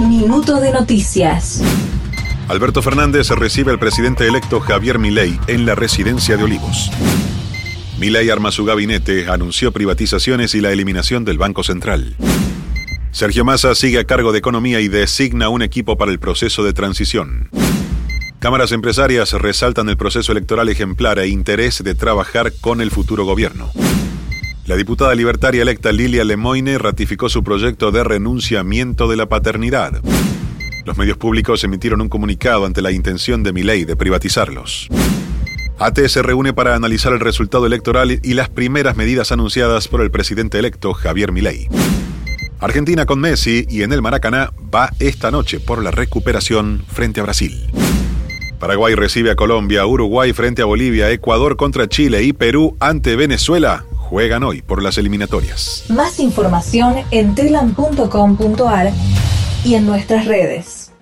Minuto de noticias. Alberto Fernández recibe al presidente electo Javier Milei en la residencia de Olivos. Milei arma su gabinete, anunció privatizaciones y la eliminación del Banco Central. Sergio Massa sigue a cargo de Economía y designa un equipo para el proceso de transición. Cámaras empresarias resaltan el proceso electoral ejemplar e interés de trabajar con el futuro gobierno. La diputada libertaria electa Lilia Lemoine ratificó su proyecto de renunciamiento de la paternidad. Los medios públicos emitieron un comunicado ante la intención de Milei de privatizarlos. AT se reúne para analizar el resultado electoral y las primeras medidas anunciadas por el presidente electo Javier Milei. Argentina con Messi y en el Maracaná va esta noche por la recuperación frente a Brasil. Paraguay recibe a Colombia, Uruguay frente a Bolivia, Ecuador contra Chile y Perú ante Venezuela. Juegan hoy por las eliminatorias. Más información en telam.com.ar y en nuestras redes.